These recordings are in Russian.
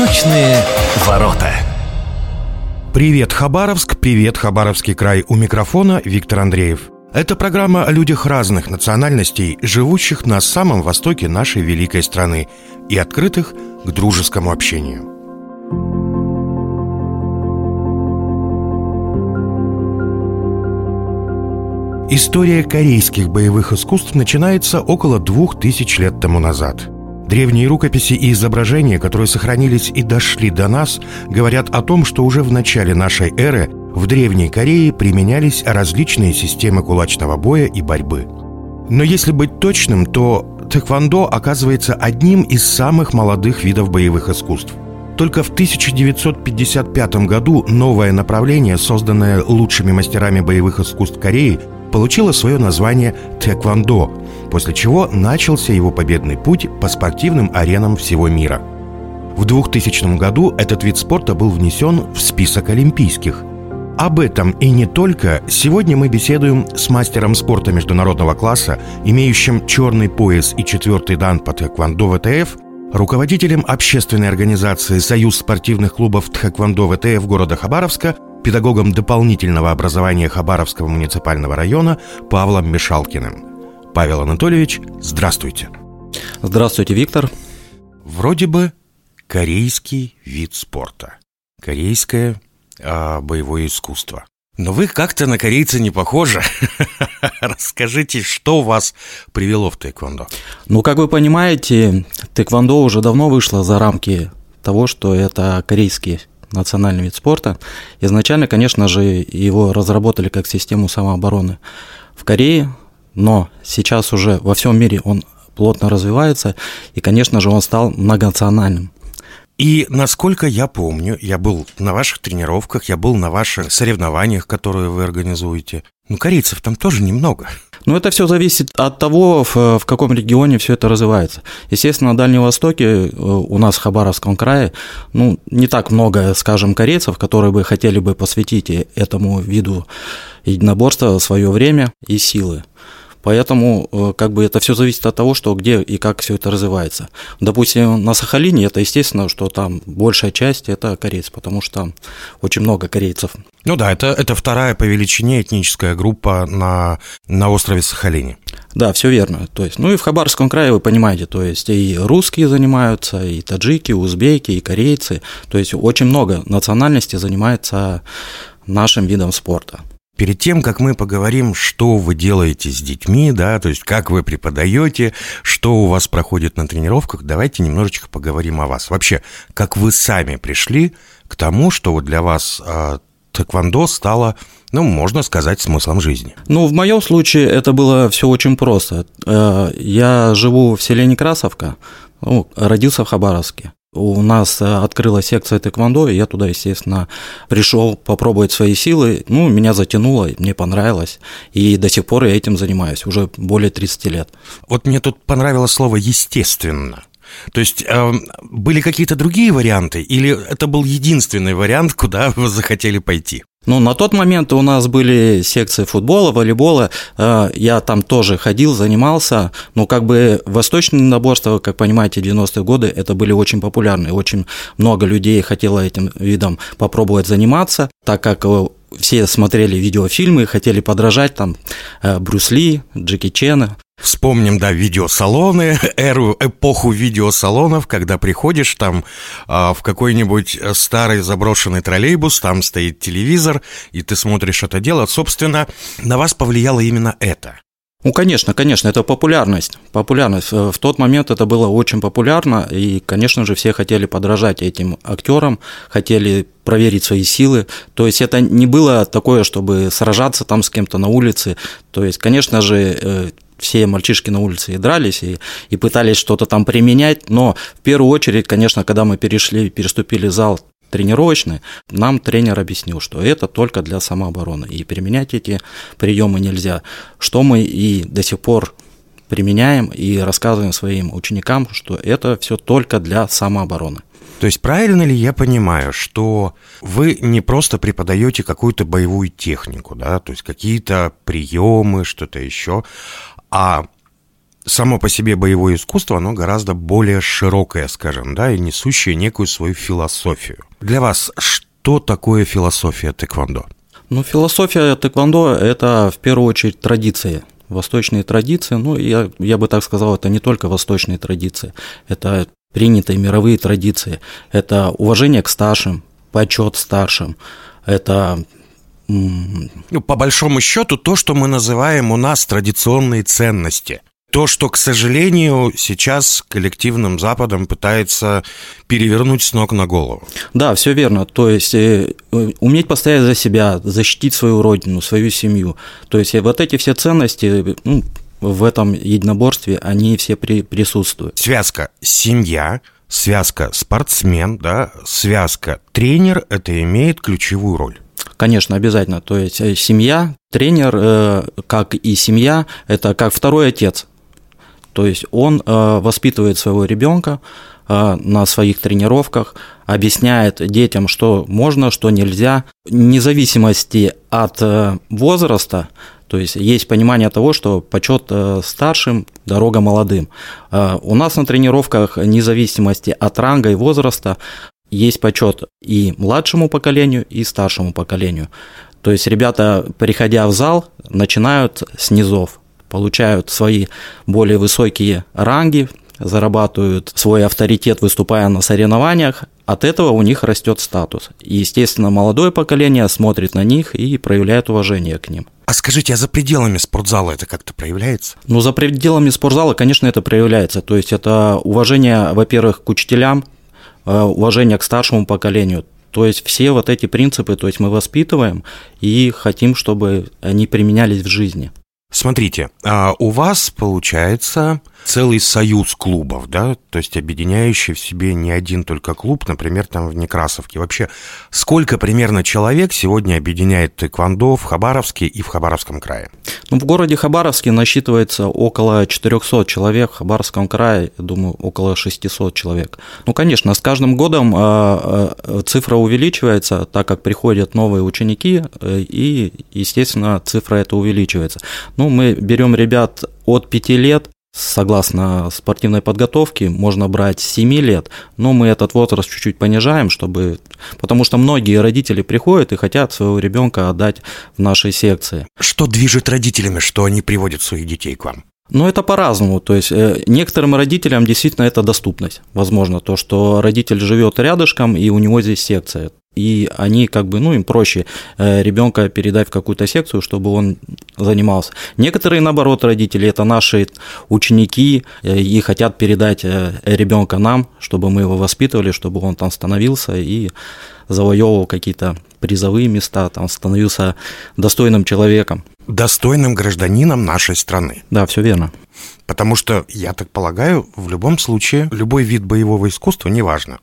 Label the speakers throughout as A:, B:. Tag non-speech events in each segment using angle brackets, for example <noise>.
A: Восточные ворота.
B: Привет, Хабаровск, привет, Хабаровский край. У микрофона Виктор Андреев. Это программа о людях разных национальностей, живущих на самом востоке нашей великой страны и открытых к дружескому общению. История корейских боевых искусств начинается около двух тысяч лет тому назад. Древние рукописи и изображения, которые сохранились и дошли до нас, говорят о том, что уже в начале нашей эры в Древней Корее применялись различные системы кулачного боя и борьбы. Но если быть точным, то тэквондо оказывается одним из самых молодых видов боевых искусств. Только в 1955 году новое направление, созданное лучшими мастерами боевых искусств Кореи, получила свое название «Тэквондо», после чего начался его победный путь по спортивным аренам всего мира. В 2000 году этот вид спорта был внесен в список олимпийских. Об этом и не только сегодня мы беседуем с мастером спорта международного класса, имеющим черный пояс и четвертый дан по тэквондо ВТФ, руководителем общественной организации «Союз спортивных клубов Тхэквондо ВТФ» города Хабаровска – педагогом дополнительного образования Хабаровского муниципального района Павлом Мишалкиным. Павел Анатольевич, здравствуйте.
C: Здравствуйте, Виктор.
B: Вроде бы корейский вид спорта. Корейское а, боевое искусство. Но вы как-то на корейца не похожи. <laughs> Расскажите, что вас привело в тэквондо?
C: Ну, как вы понимаете, тэквондо уже давно вышло за рамки того, что это корейский национальный вид спорта. Изначально, конечно же, его разработали как систему самообороны в Корее, но сейчас уже во всем мире он плотно развивается, и, конечно же, он стал многонациональным.
B: И насколько я помню, я был на ваших тренировках, я был на ваших соревнованиях, которые вы организуете. Ну, корейцев там тоже немного.
C: Ну, это все зависит от того, в, в каком регионе все это развивается. Естественно, на Дальнем Востоке, э, у нас в Хабаровском крае, ну, не так много, скажем, корейцев, которые бы хотели бы посвятить этому виду единоборства свое время и силы. Поэтому э, как бы это все зависит от того, что где и как все это развивается. Допустим, на Сахалине это естественно, что там большая часть это корейцы, потому что там очень много корейцев.
B: Ну да, это, это вторая по величине этническая группа на, на острове Сахалине.
C: Да, все верно. То есть, ну и в Хабаровском крае вы понимаете, то есть и русские занимаются, и таджики, и узбеки, и корейцы. То есть очень много национальностей занимается нашим видом спорта.
B: Перед тем, как мы поговорим, что вы делаете с детьми, да, то есть как вы преподаете, что у вас проходит на тренировках, давайте немножечко поговорим о вас. Вообще, как вы сами пришли к тому, что вот для вас э, тэквондо стало, ну, можно сказать, смыслом жизни?
C: Ну, в моем случае это было все очень просто. Э, я живу в селе Некрасовка, ну, родился в Хабаровске. У нас э, открылась секция тэквондо, и я туда, естественно, пришел попробовать свои силы. Ну, меня затянуло, мне понравилось. И до сих пор я этим занимаюсь, уже более 30 лет.
B: Вот мне тут понравилось слово «естественно». То есть э, были какие-то другие варианты, или это был единственный вариант, куда вы захотели пойти?
C: Ну, на тот момент у нас были секции футбола, волейбола, э, я там тоже ходил, занимался, но как бы восточные наборства, как понимаете, 90-е годы, это были очень популярны, очень много людей хотело этим видом попробовать заниматься, так как э, все смотрели видеофильмы, хотели подражать там э, Брюс Ли, Джеки Чена.
B: Вспомним, да, видеосалоны, <laughs> эру, эпоху видеосалонов, когда приходишь там э, в какой-нибудь старый заброшенный троллейбус, там стоит телевизор, и ты смотришь это дело. Собственно, на вас повлияло именно это.
C: Ну, конечно, конечно, это популярность. Популярность. В тот момент это было очень популярно, и, конечно же, все хотели подражать этим актерам, хотели проверить свои силы. То есть это не было такое, чтобы сражаться там с кем-то на улице. То есть, конечно же, э, все мальчишки на улице и дрались, и, и пытались что-то там применять, но в первую очередь, конечно, когда мы перешли, переступили зал тренировочный, нам тренер объяснил, что это только для самообороны, и применять эти приемы нельзя, что мы и до сих пор применяем и рассказываем своим ученикам, что это все только для самообороны.
B: То есть правильно ли я понимаю, что вы не просто преподаете какую-то боевую технику, да, то есть какие-то приемы, что-то еще, а само по себе боевое искусство, оно гораздо более широкое, скажем, да, и несущее некую свою философию. Для вас что такое философия тэквондо?
C: Ну, философия тэквондо – это в первую очередь традиции, восточные традиции. Ну, я, я бы так сказал, это не только восточные традиции, это принятые мировые традиции, это уважение к старшим, почет старшим, это
B: ну, по большому счету, то, что мы называем у нас традиционные ценности. То, что, к сожалению, сейчас коллективным Западом пытается перевернуть с ног на голову.
C: Да, все верно. То есть э, уметь постоять за себя, защитить свою родину, свою семью. То есть вот эти все ценности, ну, в этом единоборстве, они все при, присутствуют.
B: Связка семья, связка спортсмен, да, связка тренер, это имеет ключевую роль.
C: Конечно, обязательно. То есть э, семья, тренер, э, как и семья, это как второй отец. То есть он э, воспитывает своего ребенка на своих тренировках, объясняет детям, что можно, что нельзя, вне зависимости от возраста, то есть есть понимание того, что почет старшим, дорога молодым. У нас на тренировках, вне зависимости от ранга и возраста, есть почет и младшему поколению, и старшему поколению. То есть ребята, приходя в зал, начинают с низов, получают свои более высокие ранги, зарабатывают свой авторитет, выступая на соревнованиях, от этого у них растет статус. И, естественно, молодое поколение смотрит на них и проявляет уважение к ним.
B: А скажите, а за пределами спортзала это как-то проявляется?
C: Ну, за пределами спортзала, конечно, это проявляется. То есть это уважение, во-первых, к учителям, уважение к старшему поколению. То есть все вот эти принципы, то есть мы воспитываем и хотим, чтобы они применялись в жизни.
B: Смотрите, а у вас получается целый союз клубов, да, то есть объединяющий в себе не один только клуб, например, там в Некрасовке. Вообще, сколько примерно человек сегодня объединяет тэквондо в Хабаровске и в Хабаровском крае?
C: Ну, в городе Хабаровске насчитывается около 400 человек, в Хабаровском крае, я думаю, около 600 человек. Ну, конечно, с каждым годом а, а, цифра увеличивается, так как приходят новые ученики, э, и, естественно, цифра эта увеличивается. Ну, мы берем ребят от 5 лет Согласно спортивной подготовке, можно брать с 7 лет, но мы этот возраст чуть-чуть понижаем, чтобы... потому что многие родители приходят и хотят своего ребенка отдать в нашей секции.
B: Что движет родителями, что они приводят своих детей к вам?
C: Ну, это по-разному. То есть э, некоторым родителям действительно это доступность. Возможно, то, что родитель живет рядышком, и у него здесь секция и они как бы, ну, им проще э, ребенка передать в какую-то секцию, чтобы он занимался. Некоторые, наоборот, родители, это наши ученики, э, и хотят передать э, ребенка нам, чтобы мы его воспитывали, чтобы он там становился и завоевывал какие-то призовые места, там становился достойным человеком.
B: Достойным гражданином нашей страны.
C: Да, все верно.
B: Потому что, я так полагаю, в любом случае, любой вид боевого искусства, неважно,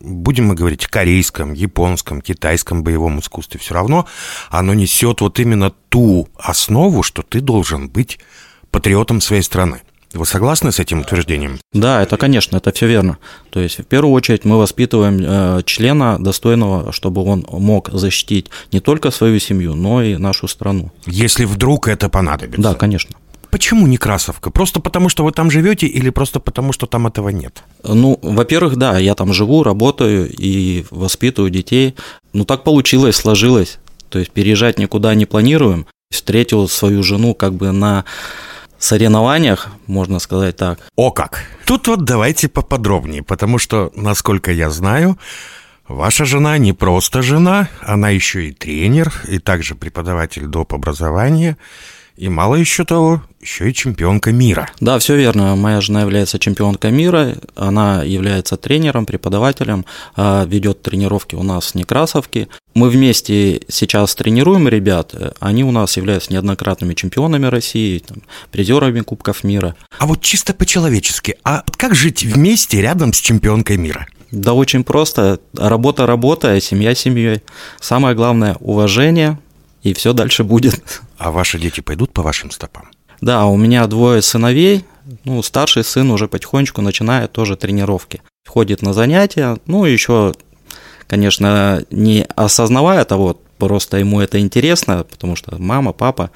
B: будем мы говорить корейском, японском, китайском боевом искусстве, все равно оно несет вот именно ту основу, что ты должен быть патриотом своей страны. Вы согласны с этим утверждением?
C: Да, это, конечно, это все верно. То есть, в первую очередь, мы воспитываем э, члена достойного, чтобы он мог защитить не только свою семью, но и нашу страну.
B: Если вдруг это понадобится.
C: Да, конечно.
B: Почему Некрасовка? Просто потому, что вы там живете или просто потому, что там этого нет?
C: Ну, во-первых, да, я там живу, работаю и воспитываю детей. Ну, так получилось, сложилось. То есть переезжать никуда не планируем. Встретил свою жену как бы на соревнованиях, можно сказать так.
B: О как! Тут вот давайте поподробнее, потому что, насколько я знаю, Ваша жена не просто жена, она еще и тренер, и также преподаватель доп. образования. И мало еще того, еще и чемпионка мира.
C: Да, все верно. Моя жена является чемпионкой мира. Она является тренером, преподавателем, а, ведет тренировки у нас в Некрасовке. Мы вместе сейчас тренируем ребят. Они у нас являются неоднократными чемпионами России, там, призерами Кубков мира.
B: А вот чисто по-человечески, а как жить вместе рядом с чемпионкой мира?
C: Да очень просто. Работа работа, а семья семьей. Самое главное – уважение, и все дальше будет.
B: А ваши дети пойдут по вашим стопам?
C: Да, у меня двое сыновей, ну, старший сын уже потихонечку начинает тоже тренировки. Ходит на занятия, ну, еще, конечно, не осознавая того, просто ему это интересно, потому что мама, папа,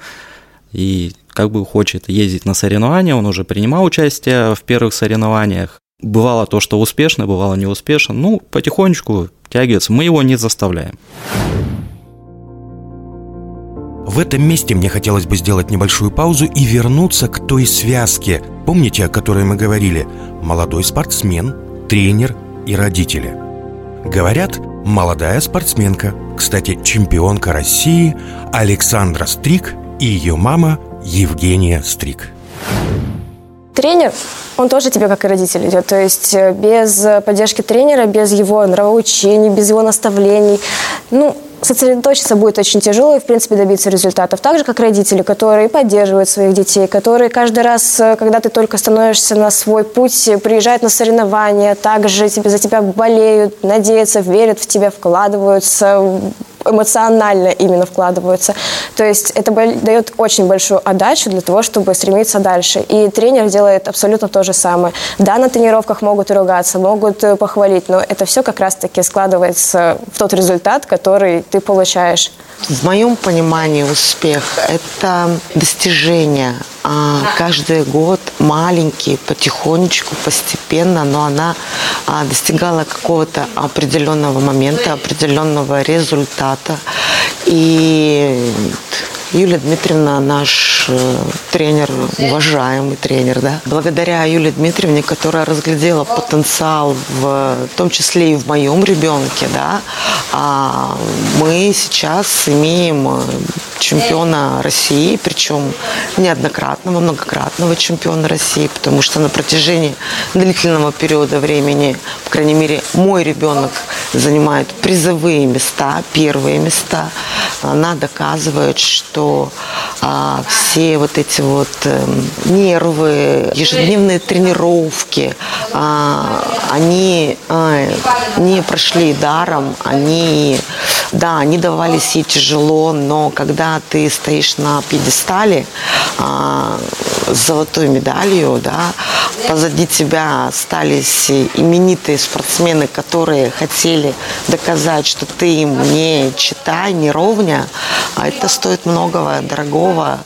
C: и как бы хочет ездить на соревнования, он уже принимал участие в первых соревнованиях. Бывало то, что успешно, бывало не успешно. Ну, потихонечку тягивается. Мы его не заставляем.
B: В этом месте мне хотелось бы сделать небольшую паузу и вернуться к той связке, помните, о которой мы говорили? Молодой спортсмен, тренер и родители. Говорят, молодая спортсменка, кстати, чемпионка России Александра Стрик и ее мама Евгения Стрик.
D: Тренер, он тоже тебе как и родитель идет. То есть э, без поддержки тренера, без его нравоучений, без его наставлений, ну, сосредоточиться будет очень тяжело и, в принципе, добиться результатов. Так же, как родители, которые поддерживают своих детей, которые каждый раз, э, когда ты только становишься на свой путь, приезжают на соревнования, также тебе, за тебя болеют, надеются, верят в тебя, вкладываются, эмоционально именно вкладываются. То есть это дает очень большую отдачу для того, чтобы стремиться дальше. И тренер делает абсолютно то же самое. Да, на тренировках могут ругаться, могут э, похвалить, но это все как раз-таки складывается в тот результат, который ты получаешь.
E: В моем понимании успех – это достижение. А каждый год маленький, потихонечку, постепенно, но она а, достигала какого-то определенного момента, определенного результата. И Юлия Дмитриевна наш э, тренер, уважаемый тренер, да. Благодаря Юлии Дмитриевне, которая разглядела потенциал в, в том числе и в моем ребенке, да, а мы сейчас имеем э, чемпиона России, причем неоднократного, многократного чемпиона России, потому что на протяжении длительного периода времени, по крайней мере, мой ребенок занимает призовые места, первые места. Она доказывает, что а, все вот эти вот а, нервы, ежедневные тренировки, а, они а, не прошли даром, они, да, они давались ей тяжело, но когда ты стоишь на пьедестале а, с золотой медалью, да, позади тебя остались именитые спортсмены, которые хотели доказать, что ты им не читай, не ровня, а это стоит многого, дорогого.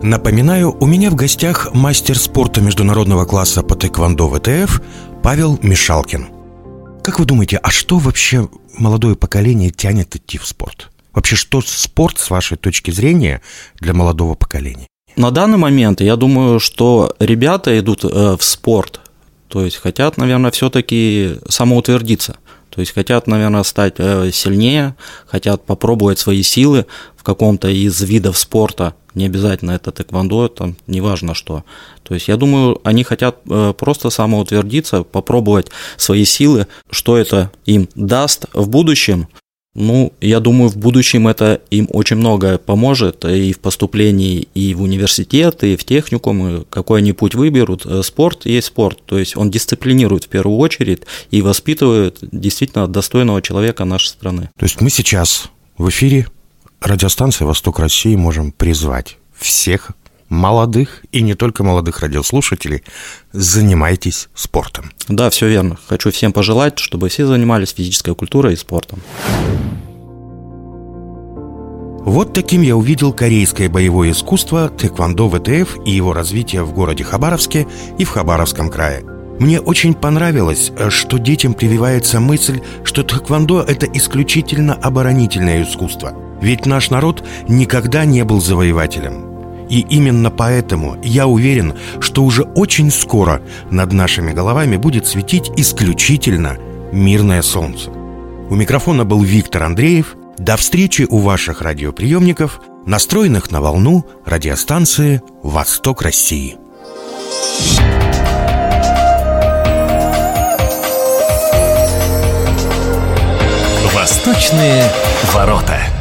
B: Напоминаю, у меня в гостях мастер спорта международного класса по тэквондо ВТФ Павел Мишалкин. Как вы думаете, а что вообще молодое поколение тянет идти в спорт? Вообще, что спорт, с вашей точки зрения, для молодого поколения?
C: На данный момент я думаю, что ребята идут э, в спорт, то есть хотят, наверное, все-таки самоутвердиться. То есть хотят, наверное, стать э, сильнее, хотят попробовать свои силы в каком-то из видов спорта. Не обязательно это тэквондо, там неважно что. То есть я думаю, они хотят э, просто самоутвердиться, попробовать свои силы, что это им даст в будущем. Ну, я думаю, в будущем это им очень много поможет и в поступлении, и в университет, и в техникум, и какой они путь выберут. Э, спорт есть спорт, то есть он дисциплинирует в первую очередь и воспитывает действительно достойного человека нашей страны.
B: То есть мы сейчас в эфире радиостанции «Восток России» можем призвать всех молодых и не только молодых радиослушателей, занимайтесь спортом.
C: Да, все верно. Хочу всем пожелать, чтобы все занимались физической культурой и спортом.
B: Вот таким я увидел корейское боевое искусство тэквондо ВТФ и его развитие в городе Хабаровске и в Хабаровском крае. Мне очень понравилось, что детям прививается мысль, что тэквондо – это исключительно оборонительное искусство. Ведь наш народ никогда не был завоевателем. И именно поэтому я уверен, что уже очень скоро над нашими головами будет светить исключительно мирное солнце. У микрофона был Виктор Андреев. До встречи у ваших радиоприемников, настроенных на волну радиостанции «Восток России».
A: Восточные ворота.